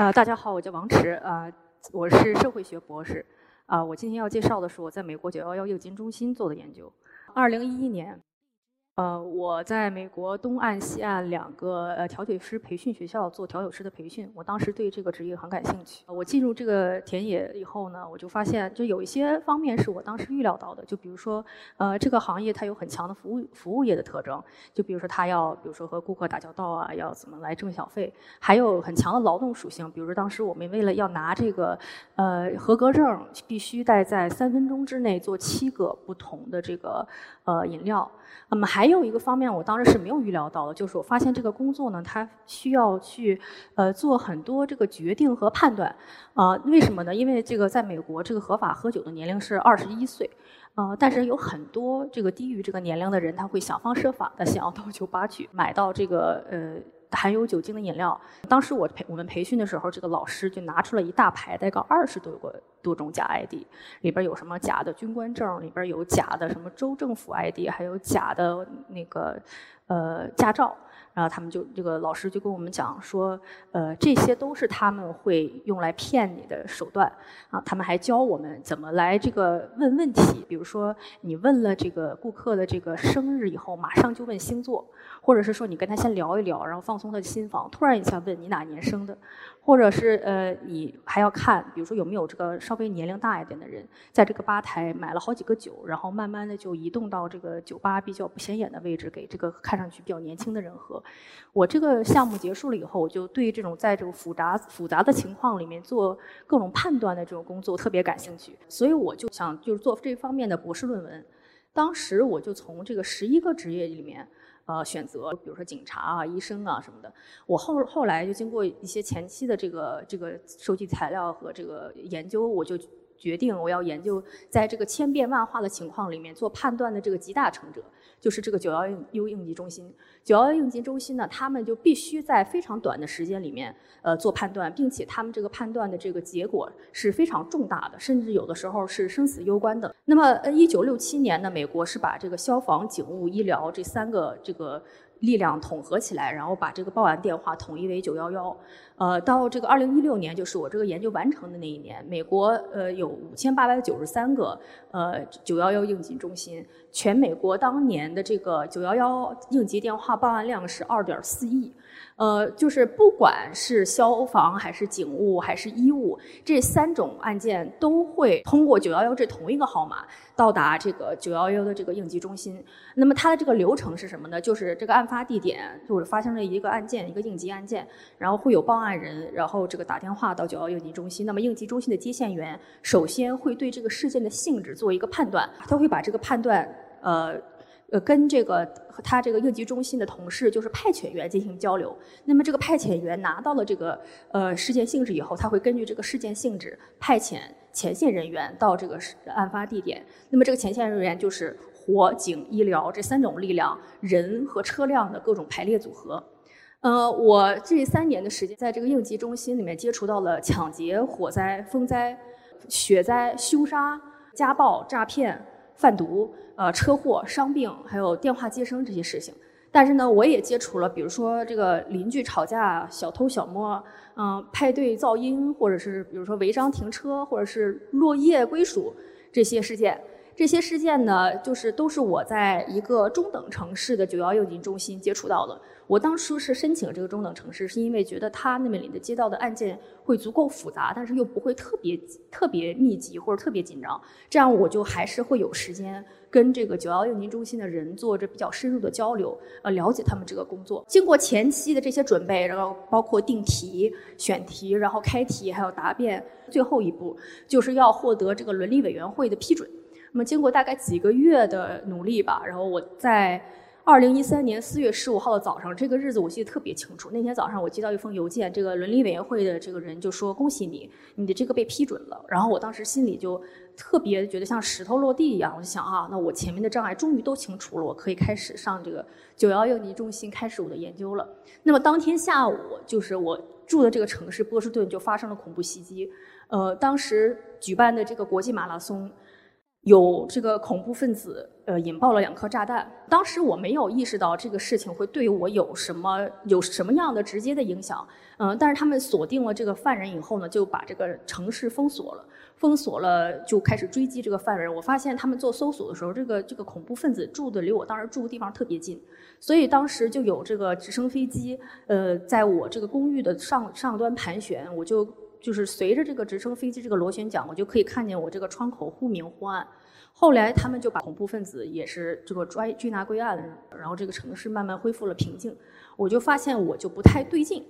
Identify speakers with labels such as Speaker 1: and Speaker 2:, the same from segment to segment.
Speaker 1: 呃，大家好，我叫王驰，呃，我是社会学博士，啊，我今天要介绍的是我在美国九幺幺应急中心做的研究。二零一一年。呃，我在美国东岸、西岸两个呃调酒师培训学校做调酒师的培训，我当时对这个职业很感兴趣。我进入这个田野以后呢，我就发现，就有一些方面是我当时预料到的，就比如说，呃，这个行业它有很强的服务服务业的特征，就比如说它要，比如说和顾客打交道啊，要怎么来挣小费，还有很强的劳动属性，比如当时我们为了要拿这个呃合格证，必须待在三分钟之内做七个不同的这个呃饮料。那么还有一个方面，我当时是没有预料到的，就是我发现这个工作呢，它需要去呃做很多这个决定和判断，啊，为什么呢？因为这个在美国，这个合法喝酒的年龄是二十一岁，呃，但是有很多这个低于这个年龄的人，他会想方设法的想要到酒吧去买到这个呃。含有酒精的饮料。当时我培我们培训的时候，这个老师就拿出了一大排，大概二十多个多种假 ID，里边有什么假的军官证，里边有假的什么州政府 ID，还有假的那个呃驾照。然后他们就这个老师就跟我们讲说，呃，这些都是他们会用来骗你的手段啊。他们还教我们怎么来这个问问题，比如说你问了这个顾客的这个生日以后，马上就问星座。或者是说你跟他先聊一聊，然后放松他的心房，突然一下问你哪年生的，或者是呃你还要看，比如说有没有这个稍微年龄大一点的人，在这个吧台买了好几个酒，然后慢慢的就移动到这个酒吧比较不显眼的位置，给这个看上去比较年轻的人喝。我这个项目结束了以后，我就对这种在这个复杂复杂的情况里面做各种判断的这种工作特别感兴趣，所以我就想就是做这方面的博士论文。当时我就从这个十一个职业里面。呃，选择比如说警察啊、医生啊什么的，我后后来就经过一些前期的这个这个收集材料和这个研究，我就。决定我要研究在这个千变万化的情况里面做判断的这个集大成者，就是这个九幺幺应急中心。九幺幺应急中心呢，他们就必须在非常短的时间里面，呃，做判断，并且他们这个判断的这个结果是非常重大的，甚至有的时候是生死攸关的。那么，呃，一九六七年呢，美国是把这个消防、警务、医疗这三个这个。力量统合起来，然后把这个报案电话统一为九幺幺。呃，到这个二零一六年，就是我这个研究完成的那一年，美国呃有五千八百九十三个呃九幺幺应急中心，全美国当年的这个九幺幺应急电话报案量是二点四亿。呃，就是不管是消防还是警务还是医务，这三种案件都会通过九幺幺这同一个号码到达这个九幺幺的这个应急中心。那么它的这个流程是什么呢？就是这个案发地点就是发生了一个案件，一个应急案件，然后会有报案人，然后这个打电话到九幺幺应急中心。那么应急中心的接线员首先会对这个事件的性质做一个判断，他会把这个判断呃。呃，跟这个和他这个应急中心的同事，就是派遣员进行交流。那么这个派遣员拿到了这个呃事件性质以后，他会根据这个事件性质派遣前线人员到这个案发地点。那么这个前线人员就是火警、医疗这三种力量，人和车辆的各种排列组合。呃，我这三年的时间在这个应急中心里面接触到了抢劫、火灾、风灾、雪灾、凶杀、家暴、诈骗。贩毒、呃车祸、伤病，还有电话接生这些事情。但是呢，我也接触了，比如说这个邻居吵架、小偷小摸，嗯，派对噪音，或者是比如说违章停车，或者是落叶归属这些事件。这些事件呢，就是都是我在一个中等城市的九幺应急中心接触到的。我当初是申请这个中等城市，是因为觉得它那边里的街道的案件会足够复杂，但是又不会特别特别密集或者特别紧张，这样我就还是会有时间跟这个九幺应急中心的人做着比较深入的交流，呃，了解他们这个工作。经过前期的这些准备，然后包括定题、选题，然后开题，还有答辩，最后一步就是要获得这个伦理委员会的批准。那么经过大概几个月的努力吧，然后我在二零一三年四月十五号的早上，这个日子我记得特别清楚。那天早上我接到一封邮件，这个伦理委员会的这个人就说：“恭喜你，你的这个被批准了。”然后我当时心里就特别觉得像石头落地一样，我就想啊，那我前面的障碍终于都清除了，我可以开始上这个九幺应急中心开始我的研究了。那么当天下午，就是我住的这个城市波士顿就发生了恐怖袭击。呃，当时举办的这个国际马拉松。有这个恐怖分子呃引爆了两颗炸弹。当时我没有意识到这个事情会对我有什么有什么样的直接的影响，嗯，但是他们锁定了这个犯人以后呢，就把这个城市封锁了。封锁了，就开始追击这个犯人。我发现他们做搜索的时候，这个这个恐怖分子住的离我当时住的地方特别近，所以当时就有这个直升飞机，呃，在我这个公寓的上上端盘旋，我就就是随着这个直升飞机这个螺旋桨，我就可以看见我这个窗口忽明忽暗。后来他们就把恐怖分子也是这个抓拘拿归案，然后这个城市慢慢恢复了平静。我就发现我就不太对劲，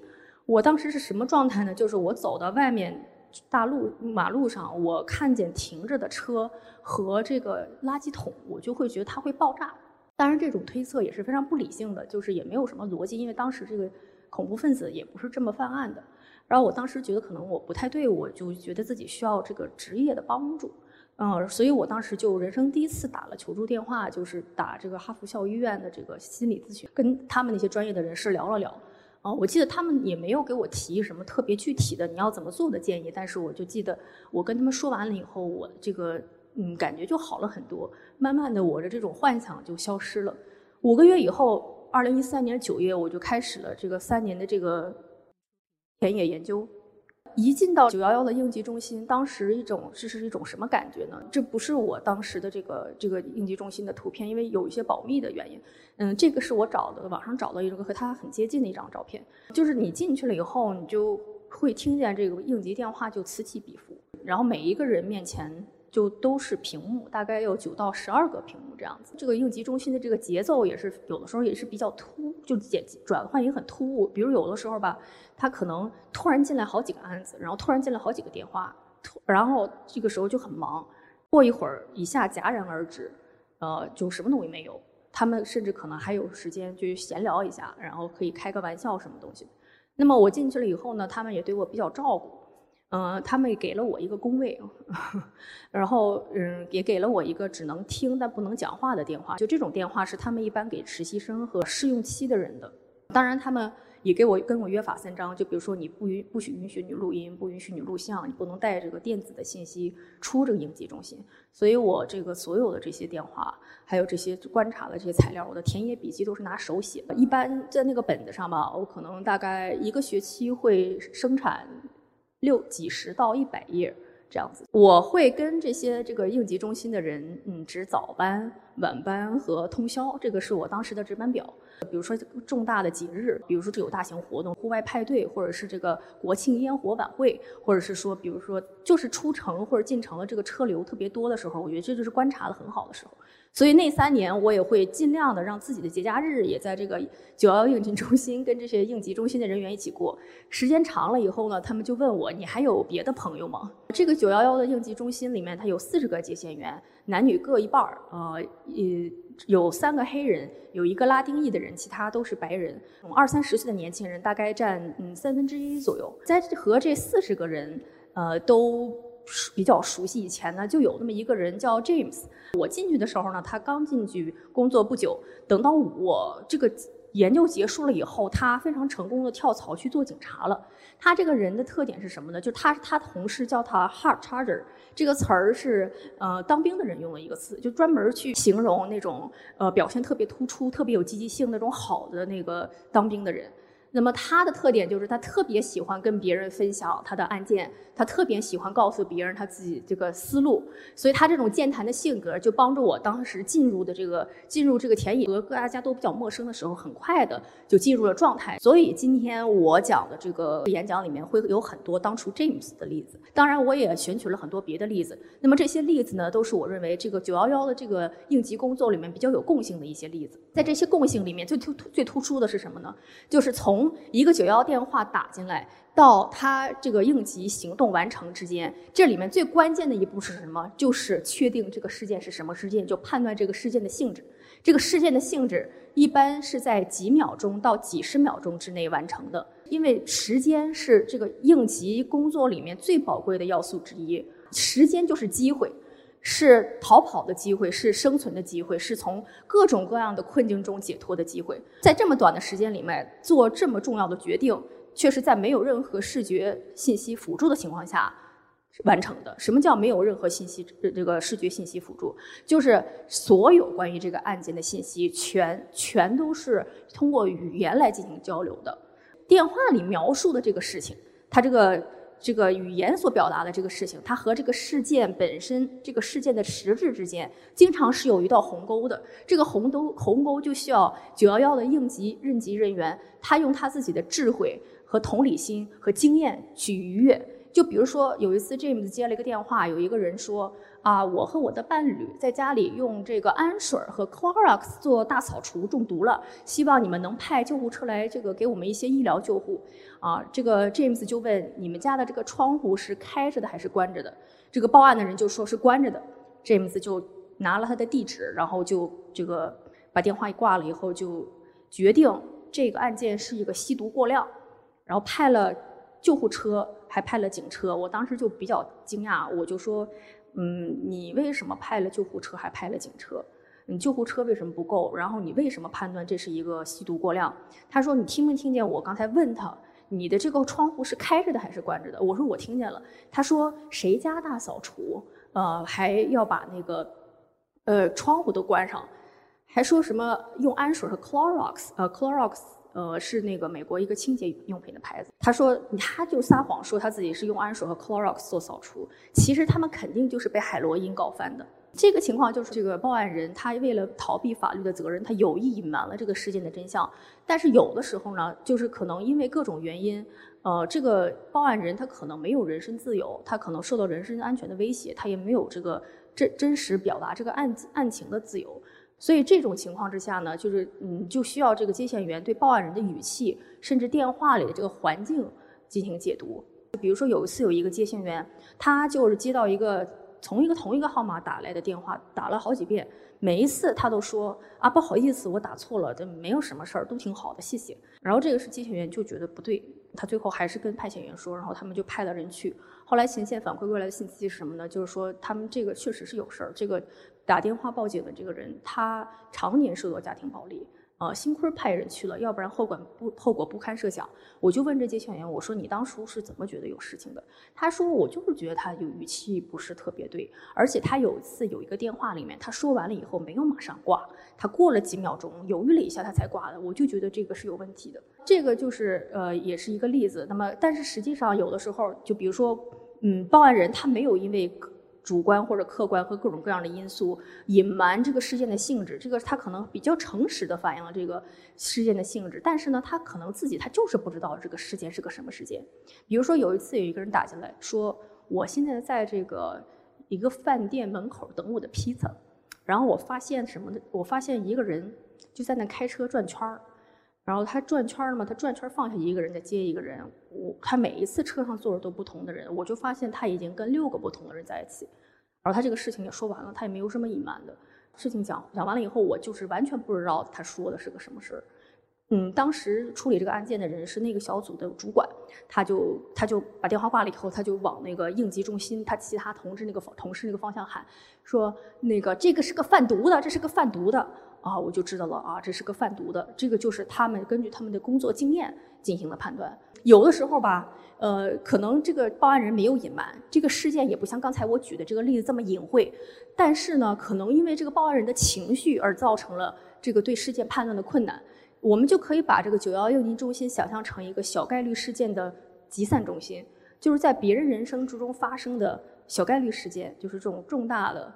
Speaker 1: 我当时是什么状态呢？就是我走到外面。大路马路上，我看见停着的车和这个垃圾桶，我就会觉得它会爆炸。当然，这种推测也是非常不理性的，就是也没有什么逻辑，因为当时这个恐怖分子也不是这么犯案的。然后我当时觉得可能我不太对，我就觉得自己需要这个职业的帮助，嗯，所以我当时就人生第一次打了求助电话，就是打这个哈佛校医院的这个心理咨询，跟他们那些专业的人士聊了聊。啊，我记得他们也没有给我提什么特别具体的你要怎么做的建议，但是我就记得我跟他们说完了以后，我这个嗯感觉就好了很多，慢慢的我的这种幻想就消失了。五个月以后，二零一三年九月，我就开始了这个三年的这个田野研究。一进到九幺幺的应急中心，当时一种这是一种什么感觉呢？这不是我当时的这个这个应急中心的图片，因为有一些保密的原因。嗯，这个是我找的网上找到一个和它很接近的一张照片。就是你进去了以后，你就会听见这个应急电话就此起彼伏，然后每一个人面前。就都是屏幕，大概有九到十二个屏幕这样子。这个应急中心的这个节奏也是有的时候也是比较突，就简转换也很突兀。比如有的时候吧，他可能突然进来好几个案子，然后突然进来好几个电话，突然后这个时候就很忙。过一会儿一下戛然而止，呃，就什么东西没有。他们甚至可能还有时间去闲聊一下，然后可以开个玩笑什么东西。那么我进去了以后呢，他们也对我比较照顾。嗯，他们给了我一个工位，然后嗯，也给了我一个只能听但不能讲话的电话。就这种电话是他们一般给实习生和试用期的人的。当然，他们也给我跟我约法三章，就比如说你不允不许允许你录音，不允许你录像，你不能带这个电子的信息出这个应急中心。所以我这个所有的这些电话，还有这些观察的这些材料，我的田野笔记都是拿手写的。一般在那个本子上吧，我可能大概一个学期会生产。六几十到一百页这样子，我会跟这些这个应急中心的人，嗯，值早班、晚班和通宵，这个是我当时的值班表。比如说重大的节日，比如说这有大型活动、户外派对，或者是这个国庆烟火晚会，或者是说，比如说就是出城或者进城的这个车流特别多的时候，我觉得这就是观察的很好的时候。所以那三年，我也会尽量的让自己的节假日也在这个九幺幺应急中心跟这些应急中心的人员一起过。时间长了以后呢，他们就问我：“你还有别的朋友吗？”这个九幺幺的应急中心里面，它有四十个接线员，男女各一半儿。呃，呃，有三个黑人，有一个拉丁裔的人，其他都是白人。二三十岁的年轻人大概占嗯三分之一左右。在和这四十个人，呃，都。比较熟悉，以前呢就有那么一个人叫 James。我进去的时候呢，他刚进去工作不久。等到我这个研究结束了以后，他非常成功的跳槽去做警察了。他这个人的特点是什么呢？就他他同事叫他 Hard Charger，这个词儿是呃当兵的人用的一个词，就专门去形容那种呃表现特别突出、特别有积极性那种好的那个当兵的人。那么他的特点就是他特别喜欢跟别人分享他的案件，他特别喜欢告诉别人他自己这个思路，所以他这种健谈的性格就帮助我当时进入的这个进入这个田野和大家都比较陌生的时候，很快的就进入了状态。所以今天我讲的这个演讲里面会有很多当初 James 的例子，当然我也选取了很多别的例子。那么这些例子呢，都是我认为这个九幺幺的这个应急工作里面比较有共性的一些例子。在这些共性里面，最突最突出的是什么呢？就是从从一个九幺电话打进来到他这个应急行动完成之间，这里面最关键的一步是什么？就是确定这个事件是什么事件，就判断这个事件的性质。这个事件的性质一般是在几秒钟到几十秒钟之内完成的，因为时间是这个应急工作里面最宝贵的要素之一。时间就是机会。是逃跑的机会，是生存的机会，是从各种各样的困境中解脱的机会。在这么短的时间里面做这么重要的决定，却是在没有任何视觉信息辅助的情况下，完成的。什么叫没有任何信息这个视觉信息辅助？就是所有关于这个案件的信息全全都是通过语言来进行交流的。电话里描述的这个事情，它这个。这个语言所表达的这个事情，它和这个事件本身、这个事件的实质之间，经常是有一道鸿沟的。这个鸿沟鸿沟就需要九幺幺的应急应急人员，他用他自己的智慧和同理心和经验去逾越。就比如说，有一次 James 接了一个电话，有一个人说。啊，我和我的伴侣在家里用这个氨水和 Clorox 做大扫除中毒了，希望你们能派救护车来，这个给我们一些医疗救护。啊，这个 James 就问你们家的这个窗户是开着的还是关着的？这个报案的人就说是关着的。James 就拿了他的地址，然后就这个把电话一挂了以后，就决定这个案件是一个吸毒过量，然后派了救护车，还派了警车。我当时就比较惊讶，我就说。嗯，你为什么派了救护车还派了警车？你救护车为什么不够？然后你为什么判断这是一个吸毒过量？他说：“你听没听见我刚才问他，你的这个窗户是开着的还是关着的？”我说：“我听见了。”他说：“谁家大扫除？呃，还要把那个呃窗户都关上，还说什么用氨水和 Clorox？呃，Clorox。”呃，是那个美国一个清洁用品的牌子。他说，他就撒谎说他自己是用氨水和 Clorox 做扫除，其实他们肯定就是被海洛因搞翻的。这个情况就是这个报案人他为了逃避法律的责任，他有意隐瞒了这个事件的真相。但是有的时候呢，就是可能因为各种原因，呃，这个报案人他可能没有人身自由，他可能受到人身安全的威胁，他也没有这个真真实表达这个案案情的自由。所以这种情况之下呢，就是嗯，就需要这个接线员对报案人的语气，甚至电话里的这个环境进行解读。比如说有一次有一个接线员，他就是接到一个从一个同一个号码打来的电话，打了好几遍，每一次他都说啊不好意思，我打错了，这没有什么事儿，都挺好的，谢谢。然后这个是接线员就觉得不对，他最后还是跟派遣员说，然后他们就派了人去。后来前线反馈过来的信息是什么呢？就是说他们这个确实是有事儿，这个。打电话报警的这个人，他常年受到家庭暴力，呃，幸亏派人去了，要不然后果不后果不堪设想。我就问这接线员，我说你当初是怎么觉得有事情的？他说我就是觉得他有语气不是特别对，而且他有一次有一个电话里面，他说完了以后没有马上挂，他过了几秒钟犹豫了一下，他才挂的。我就觉得这个是有问题的。这个就是呃，也是一个例子。那么，但是实际上有的时候，就比如说，嗯，报案人他没有因为。主观或者客观和各种各样的因素隐瞒这个事件的性质，这个他可能比较诚实的反映了这个事件的性质，但是呢，他可能自己他就是不知道这个事件是个什么事件。比如说有一次有一个人打进来说，我现在在这个一个饭店门口等我的披萨，然后我发现什么呢？我发现一个人就在那开车转圈儿。然后他转圈儿嘛，他转圈儿放下一个人再接一个人，我他每一次车上坐着都不同的人，我就发现他已经跟六个不同的人在一起。然后他这个事情也说完了，他也没有什么隐瞒的。事情讲讲完了以后，我就是完全不知道他说的是个什么事儿。嗯，当时处理这个案件的人是那个小组的主管，他就他就把电话挂了以后，他就往那个应急中心他其他同志那个同事那个方向喊，说那个这个是个贩毒的，这是个贩毒的。啊，我就知道了啊，这是个贩毒的。这个就是他们根据他们的工作经验进行了判断。有的时候吧，呃，可能这个报案人没有隐瞒，这个事件也不像刚才我举的这个例子这么隐晦。但是呢，可能因为这个报案人的情绪而造成了这个对事件判断的困难。我们就可以把这个九幺应急中心想象成一个小概率事件的集散中心，就是在别人人生之中发生的小概率事件，就是这种重大的、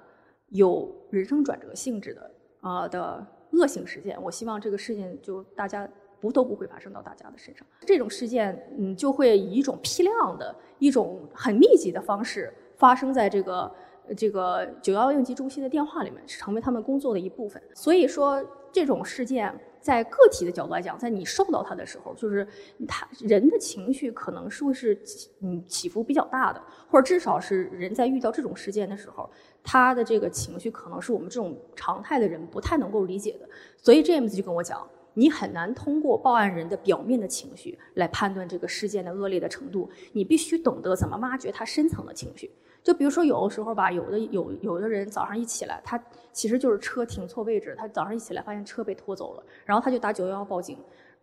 Speaker 1: 有人生转折性质的。啊的恶性事件，我希望这个事件就大家不都不会发生到大家的身上。这种事件，嗯，就会以一种批量的、一种很密集的方式发生在这个这个九幺应急中心的电话里面，成为他们工作的一部分。所以说，这种事件。在个体的角度来讲，在你受到它的时候，就是他人的情绪可能是会是嗯起伏比较大的，或者至少是人在遇到这种事件的时候，他的这个情绪可能是我们这种常态的人不太能够理解的。所以 James 就跟我讲，你很难通过报案人的表面的情绪来判断这个事件的恶劣的程度，你必须懂得怎么挖掘他深层的情绪。就比如说，有的时候吧，有的有有的人早上一起来，他其实就是车停错位置，他早上一起来发现车被拖走了，然后他就打九幺幺报警，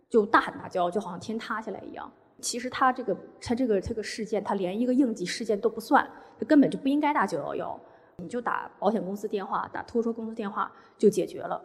Speaker 1: 就大喊大叫，就好像天塌下来一样。其实他这个他这个这个事件，他连一个应急事件都不算，他根本就不应该打九幺幺，你就打保险公司电话，打拖车公司电话就解决了。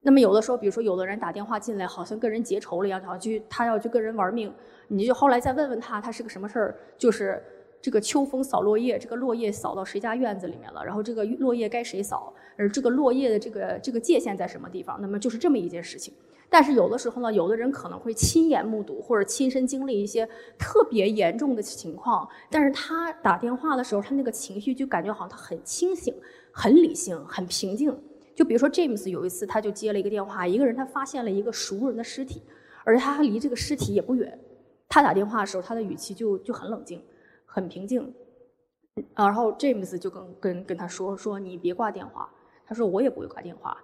Speaker 1: 那么有的时候，比如说有的人打电话进来，好像跟人结仇了一样，好像去他要去跟人玩命，你就后来再问问他，他是个什么事儿？就是这个秋风扫落叶，这个落叶扫到谁家院子里面了？然后这个落叶该谁扫？而这个落叶的这个这个界限在什么地方？那么就是这么一件事情。但是有的时候呢，有的人可能会亲眼目睹或者亲身经历一些特别严重的情况，但是他打电话的时候，他那个情绪就感觉好像他很清醒、很理性、很平静。就比如说，James 有一次，他就接了一个电话，一个人他发现了一个熟人的尸体，而且他离这个尸体也不远。他打电话的时候，他的语气就就很冷静，很平静。然后 James 就跟跟跟他说说：“你别挂电话。”他说：“我也不会挂电话，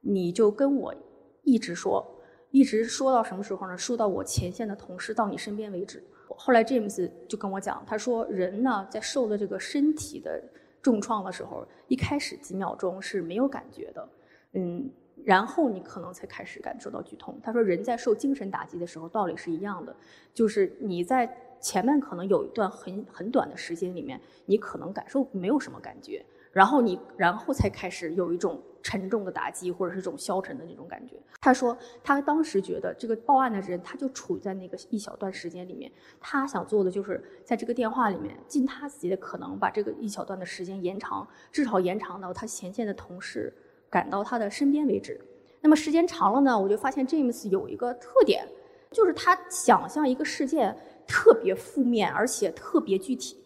Speaker 1: 你就跟我一直说，一直说到什么时候呢？说到我前线的同事到你身边为止。”后来 James 就跟我讲，他说：“人呢，在受了这个身体的。”重创的时候，一开始几秒钟是没有感觉的，嗯，然后你可能才开始感受到剧痛。他说，人在受精神打击的时候，道理是一样的，就是你在前面可能有一段很很短的时间里面，你可能感受没有什么感觉。然后你，然后才开始有一种沉重的打击，或者是这种消沉的那种感觉。他说，他当时觉得这个报案的人，他就处在那个一小段时间里面，他想做的就是在这个电话里面尽他自己的可能，把这个一小段的时间延长，至少延长到他前线的同事赶到他的身边为止。那么时间长了呢，我就发现 James 有一个特点，就是他想象一个事件特别负面，而且特别具体。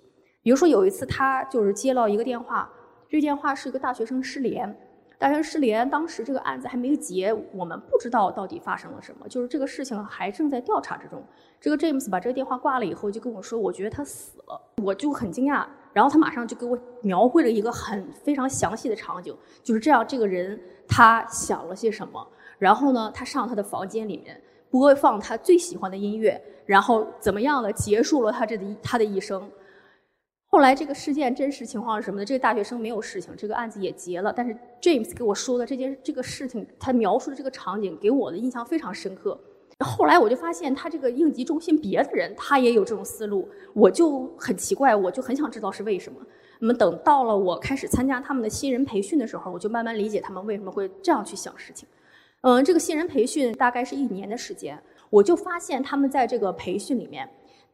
Speaker 1: 比如说有一次，他就是接到一个电话。这电话是一个大学生失联，大学生失联，当时这个案子还没有结，我们不知道到底发生了什么，就是这个事情还正在调查之中。这个 James 把这个电话挂了以后，就跟我说，我觉得他死了，我就很惊讶。然后他马上就给我描绘了一个很非常详细的场景，就是这样，这个人他想了些什么，然后呢，他上他的房间里面播放他最喜欢的音乐，然后怎么样的结束了他这的他的一生。后来这个事件真实情况是什么呢？这个大学生没有事情，这个案子也结了。但是 James 给我说的这件这个事情，他描述的这个场景给我的印象非常深刻。后来我就发现他这个应急中心别的人他也有这种思路，我就很奇怪，我就很想知道是为什么。那么等到了我开始参加他们的新人培训的时候，我就慢慢理解他们为什么会这样去想事情。嗯，这个新人培训大概是一年的时间，我就发现他们在这个培训里面。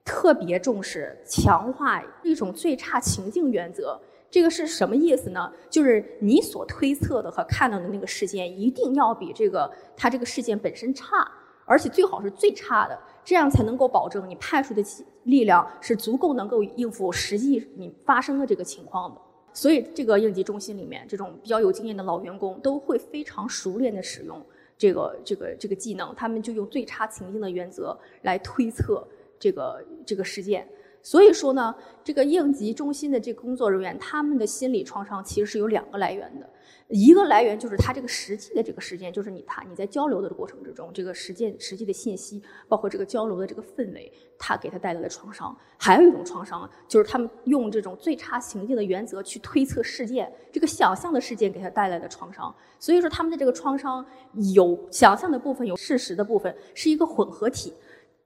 Speaker 1: 特别重视强化一种最差情境原则，这个是什么意思呢？就是你所推测的和看到的那个事件，一定要比这个他这个事件本身差，而且最好是最差的，这样才能够保证你派出的力量是足够能够应付实际你发生的这个情况的。所以，这个应急中心里面这种比较有经验的老员工都会非常熟练的使用这个这个这个技能，他们就用最差情境的原则来推测。这个这个事件，所以说呢，这个应急中心的这个工作人员，他们的心理创伤其实是有两个来源的，一个来源就是他这个实际的这个事件，就是你他你在交流的过程之中，这个实践实际的信息，包括这个交流的这个氛围，他给他带来的创伤。还有一种创伤，就是他们用这种最差情境的原则去推测事件，这个想象的事件给他带来的创伤。所以说他们的这个创伤有想象的部分，有事实的部分，是一个混合体。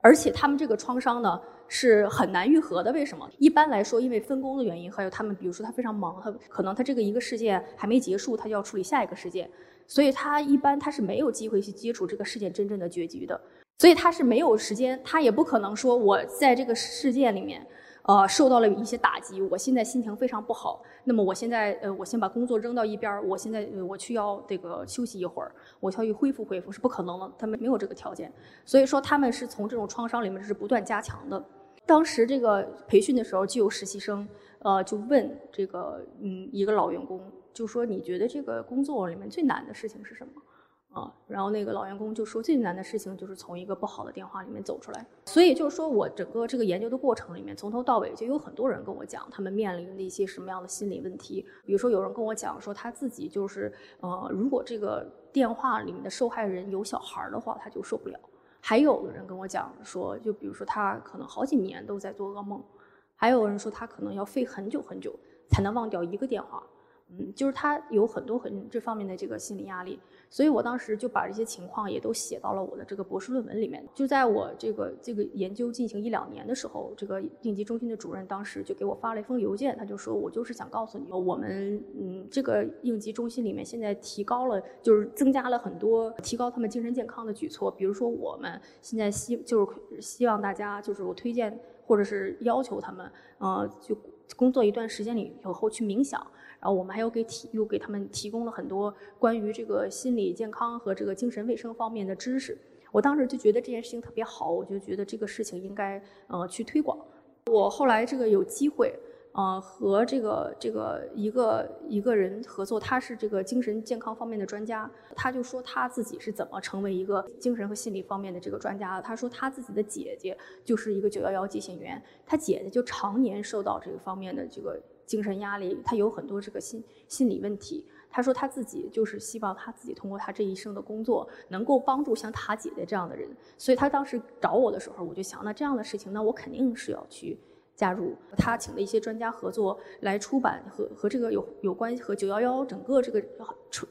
Speaker 1: 而且他们这个创伤呢是很难愈合的，为什么？一般来说，因为分工的原因，还有他们，比如说他非常忙，他可能他这个一个事件还没结束，他就要处理下一个事件，所以他一般他是没有机会去接触这个事件真正的结局的，所以他是没有时间，他也不可能说我在这个事件里面。呃，受到了一些打击，我现在心情非常不好。那么我现在，呃，我先把工作扔到一边儿，我现在我去要这个休息一会儿，我需要恢复恢复，是不可能的，他们没有这个条件。所以说，他们是从这种创伤里面是不断加强的。当时这个培训的时候，就有实习生，呃，就问这个，嗯，一个老员工，就说你觉得这个工作里面最难的事情是什么？啊，然后那个老员工就说，最难的事情就是从一个不好的电话里面走出来。所以就是说我整个这个研究的过程里面，从头到尾就有很多人跟我讲，他们面临的一些什么样的心理问题。比如说有人跟我讲说，他自己就是，呃，如果这个电话里面的受害人有小孩的话，他就受不了。还有的人跟我讲说，就比如说他可能好几年都在做噩梦。还有人说他可能要费很久很久才能忘掉一个电话。嗯，就是他有很多很这方面的这个心理压力。所以我当时就把这些情况也都写到了我的这个博士论文里面。就在我这个这个研究进行一两年的时候，这个应急中心的主任当时就给我发了一封邮件，他就说我就是想告诉你，我们嗯这个应急中心里面现在提高了，就是增加了很多提高他们精神健康的举措。比如说我们现在希就是希望大家就是我推荐或者是要求他们，呃，就工作一段时间里以后去冥想。然后我们还有给提又给他们提供了很多关于这个心理健康和这个精神卫生方面的知识。我当时就觉得这件事情特别好，我就觉得这个事情应该呃去推广。我后来这个有机会呃和这个这个一个一个人合作，他是这个精神健康方面的专家，他就说他自己是怎么成为一个精神和心理方面的这个专家的。他说他自己的姐姐就是一个九幺幺接线员，他姐姐就常年受到这个方面的这个。精神压力，他有很多这个心心理问题。他说他自己就是希望他自己通过他这一生的工作，能够帮助像他姐姐这样的人。所以他当时找我的时候，我就想，那这样的事情，那我肯定是要去加入。他请了一些专家合作来出版和和这个有有关和九幺幺整个这个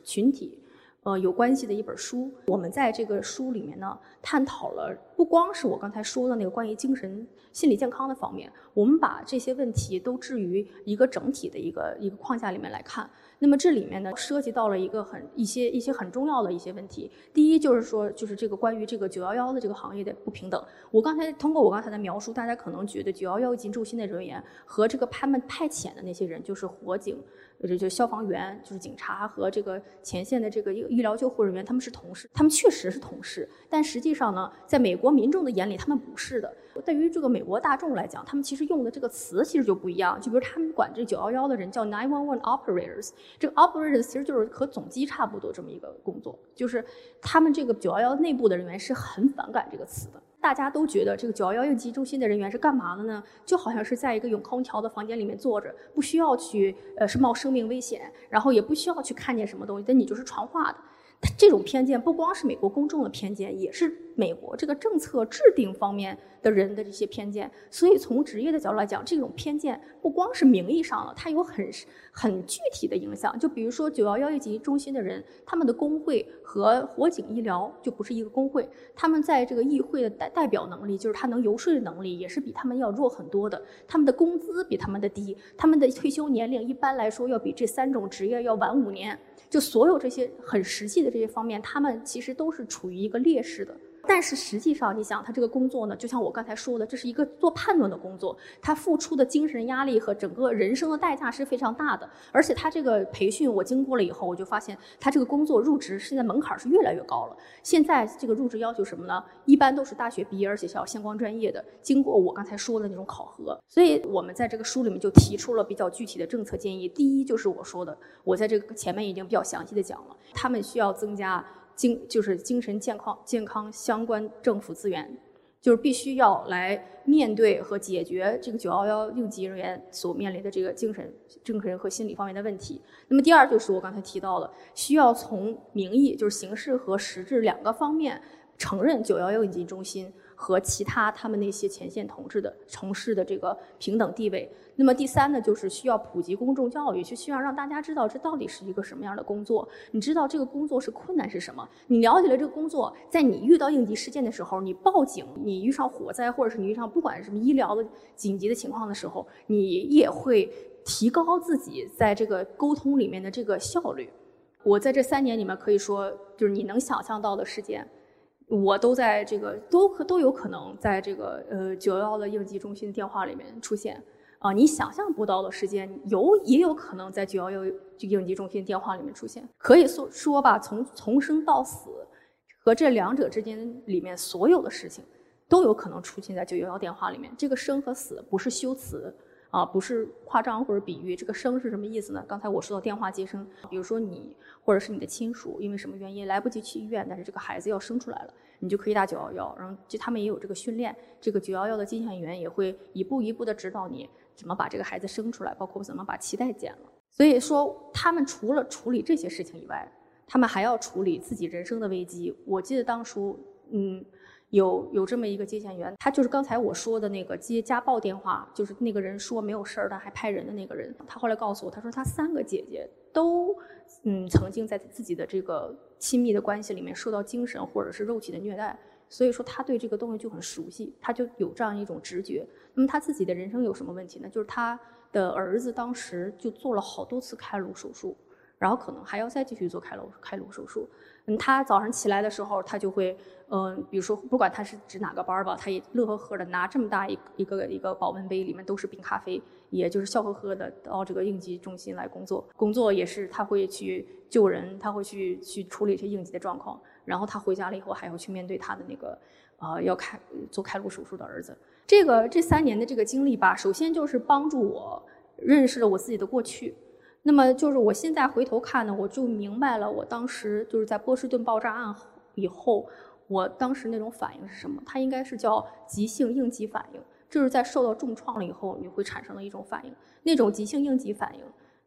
Speaker 1: 群体。呃，有关系的一本书。我们在这个书里面呢，探讨了不光是我刚才说的那个关于精神心理健康的方面，我们把这些问题都置于一个整体的一个一个框架里面来看。那么这里面呢，涉及到了一个很一些一些很重要的一些问题。第一就是说，就是这个关于这个九幺幺的这个行业的不平等。我刚才通过我刚才的描述，大家可能觉得九幺幺急救中心的人员和这个他们派遣的那些人，就是火警。这就消防员，就是警察和这个前线的这个医医疗救护人员，他们是同事，他们确实是同事，但实际上呢，在美国民众的眼里，他们不是的。对于这个美国大众来讲，他们其实用的这个词其实就不一样。就比如他们管这九幺幺的人叫 nine one one operators，这个 operators 其实就是和总机差不多这么一个工作，就是他们这个九幺幺内部的人员是很反感这个词的。大家都觉得这个九幺幺应急中心的人员是干嘛的呢？就好像是在一个有空调的房间里面坐着，不需要去呃是冒生命危险，然后也不需要去看见什么东西，但你就是传话的。这种偏见不光是美国公众的偏见，也是美国这个政策制定方面的人的这些偏见。所以从职业的角度来讲，这种偏见不光是名义上了，它有很很具体的影响。就比如说九幺幺应急中心的人，他们的工会和火警医疗就不是一个工会，他们在这个议会的代代表能力，就是他能游说的能力，也是比他们要弱很多的。他们的工资比他们的低，他们的退休年龄一般来说要比这三种职业要晚五年。就所有这些很实际的这些方面，他们其实都是处于一个劣势的。但是实际上，你想他这个工作呢，就像我刚才说的，这是一个做判断的工作，他付出的精神压力和整个人生的代价是非常大的。而且他这个培训我经过了以后，我就发现他这个工作入职现在门槛是越来越高了。现在这个入职要求什么呢？一般都是大学毕业，而且是要相关专业的，经过我刚才说的那种考核。所以我们在这个书里面就提出了比较具体的政策建议。第一就是我说的，我在这个前面已经比较详细的讲了，他们需要增加。精就是精神健康健康相关政府资源，就是必须要来面对和解决这个九幺幺应急人员所面临的这个精神精神和心理方面的问题。那么第二就是我刚才提到的，需要从名义就是形式和实质两个方面承认九幺幺应急中心。和其他他们那些前线同志的从事的这个平等地位。那么第三呢，就是需要普及公众教育，就需要让大家知道这到底是一个什么样的工作。你知道这个工作是困难是什么？你了解了这个工作，在你遇到应急事件的时候，你报警，你遇上火灾，或者是你遇上不管什么医疗的紧急的情况的时候，你也会提高自己在这个沟通里面的这个效率。我在这三年里面可以说，就是你能想象到的事件。我都在这个都可都有可能在这个呃九幺幺的应急中心电话里面出现啊，你想象不到的时间有也有可能在九幺幺应急中心电话里面出现。可以说说吧，从从生到死和这两者之间里面所有的事情都有可能出现在九幺幺电话里面。这个生和死不是修辞。啊，不是夸张或者比喻，这个生是什么意思呢？刚才我说到电话接生，比如说你或者是你的亲属，因为什么原因来不及去医院，但是这个孩子要生出来了，你就可以打九幺幺，然后就他们也有这个训练，这个九幺幺的接线员也会一步一步的指导你怎么把这个孩子生出来，包括怎么把脐带剪了。所以说，他们除了处理这些事情以外，他们还要处理自己人生的危机。我记得当初，嗯。有有这么一个接线员，他就是刚才我说的那个接家暴电话，就是那个人说没有事儿，但还派人的那个人。他后来告诉我，他说他三个姐姐都嗯曾经在自己的这个亲密的关系里面受到精神或者是肉体的虐待，所以说他对这个东西就很熟悉，他就有这样一种直觉。那么他自己的人生有什么问题呢？就是他的儿子当时就做了好多次开颅手术，然后可能还要再继续做开颅开颅手术。嗯，他早上起来的时候，他就会，嗯，比如说，不管他是值哪个班吧，他也乐呵呵的拿这么大一一个一个保温杯，里面都是冰咖啡，也就是笑呵呵的到这个应急中心来工作。工作也是他会去救人，他会去去处理一些应急的状况。然后他回家了以后，还要去面对他的那个，呃，要开做开颅手术的儿子。这个这三年的这个经历吧，首先就是帮助我认识了我自己的过去。那么就是我现在回头看呢，我就明白了，我当时就是在波士顿爆炸案以后，我当时那种反应是什么？它应该是叫急性应激反应，就是在受到重创了以后，你会产生的一种反应。那种急性应急反应，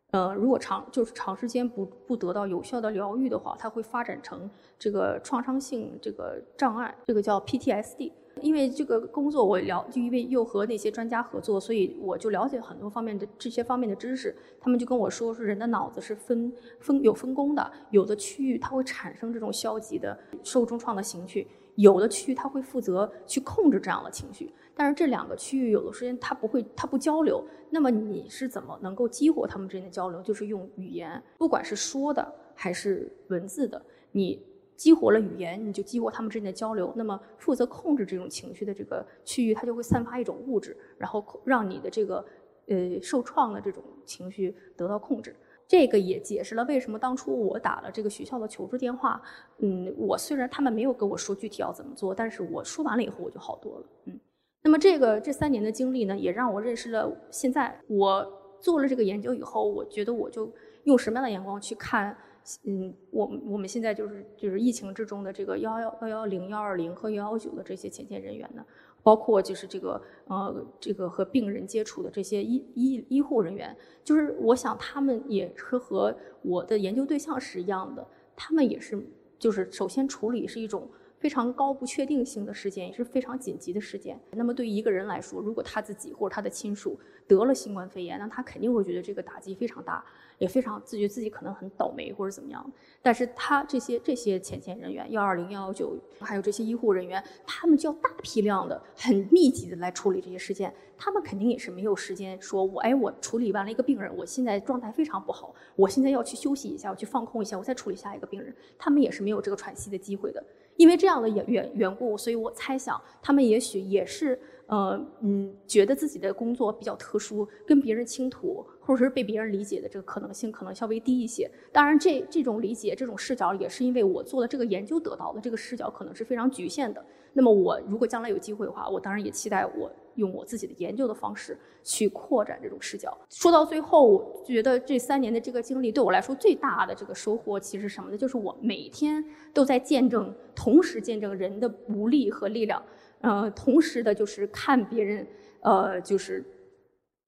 Speaker 1: 呃，如果长就是长时间不不得到有效的疗愈的话，它会发展成这个创伤性这个障碍，这个叫 PTSD。因为这个工作我了，就因为又和那些专家合作，所以我就了解很多方面的这些方面的知识。他们就跟我说，说人的脑子是分分有分工的，有的区域它会产生这种消极的受重创的情绪，有的区域它会负责去控制这样的情绪。但是这两个区域有的时间它不会，它不交流。那么你是怎么能够激活他们之间的交流？就是用语言，不管是说的还是文字的，你。激活了语言，你就激活他们之间的交流。那么，负责控制这种情绪的这个区域，它就会散发一种物质，然后让你的这个呃受创的这种情绪得到控制。这个也解释了为什么当初我打了这个学校的求助电话。嗯，我虽然他们没有跟我说具体要怎么做，但是我说完了以后我就好多了。嗯，那么这个这三年的经历呢，也让我认识了现在我做了这个研究以后，我觉得我就用什么样的眼光去看。嗯，我我们现在就是就是疫情之中的这个幺幺幺幺零幺二零和幺幺九的这些前线人员呢，包括就是这个呃这个和病人接触的这些医医医护人员，就是我想他们也是和我的研究对象是一样的，他们也是就是首先处理是一种非常高不确定性的事件，也是非常紧急的事件。那么对于一个人来说，如果他自己或者他的亲属得了新冠肺炎，那他肯定会觉得这个打击非常大。也非常自觉自己可能很倒霉或者怎么样，但是他这些这些前线人员幺二零幺幺九，还有这些医护人员，他们就要大批量的、很密集的来处理这些事件，他们肯定也是没有时间说，我哎我处理完了一个病人，我现在状态非常不好，我现在要去休息一下，我去放空一下，我再处理下一个病人，他们也是没有这个喘息的机会的。因为这样的缘缘缘故，所以我猜想他们也许也是。呃嗯，觉得自己的工作比较特殊，跟别人倾吐，或者是被别人理解的这个可能性可能稍微低一些。当然，这这种理解、这种视角也是因为我做了这个研究得到的，这个视角可能是非常局限的。那么，我如果将来有机会的话，我当然也期待我用我自己的研究的方式去扩展这种视角。说到最后，我觉得这三年的这个经历对我来说最大的这个收获，其实什么呢？就是我每天都在见证，同时见证人的无力和力量。呃，同时的，就是看别人，呃，就是，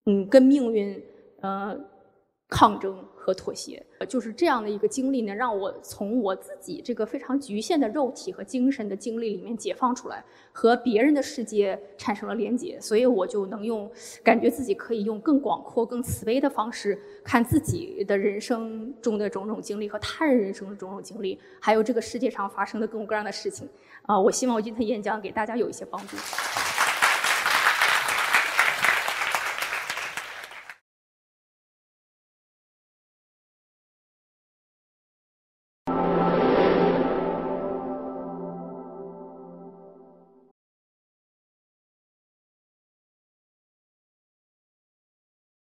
Speaker 1: 嗯，跟命运，呃，抗争和妥协，就是这样的一个经历呢，让我从我自己这个非常局限的肉体和精神的经历里面解放出来，和别人的世界产生了连接，所以我就能用，感觉自己可以用更广阔、更慈悲的方式看自己的人生中的种种经历和他人人生的种种经历，还有这个世界上发生的各种各样的事情。啊，我希望我今天演讲给大家有一些帮助。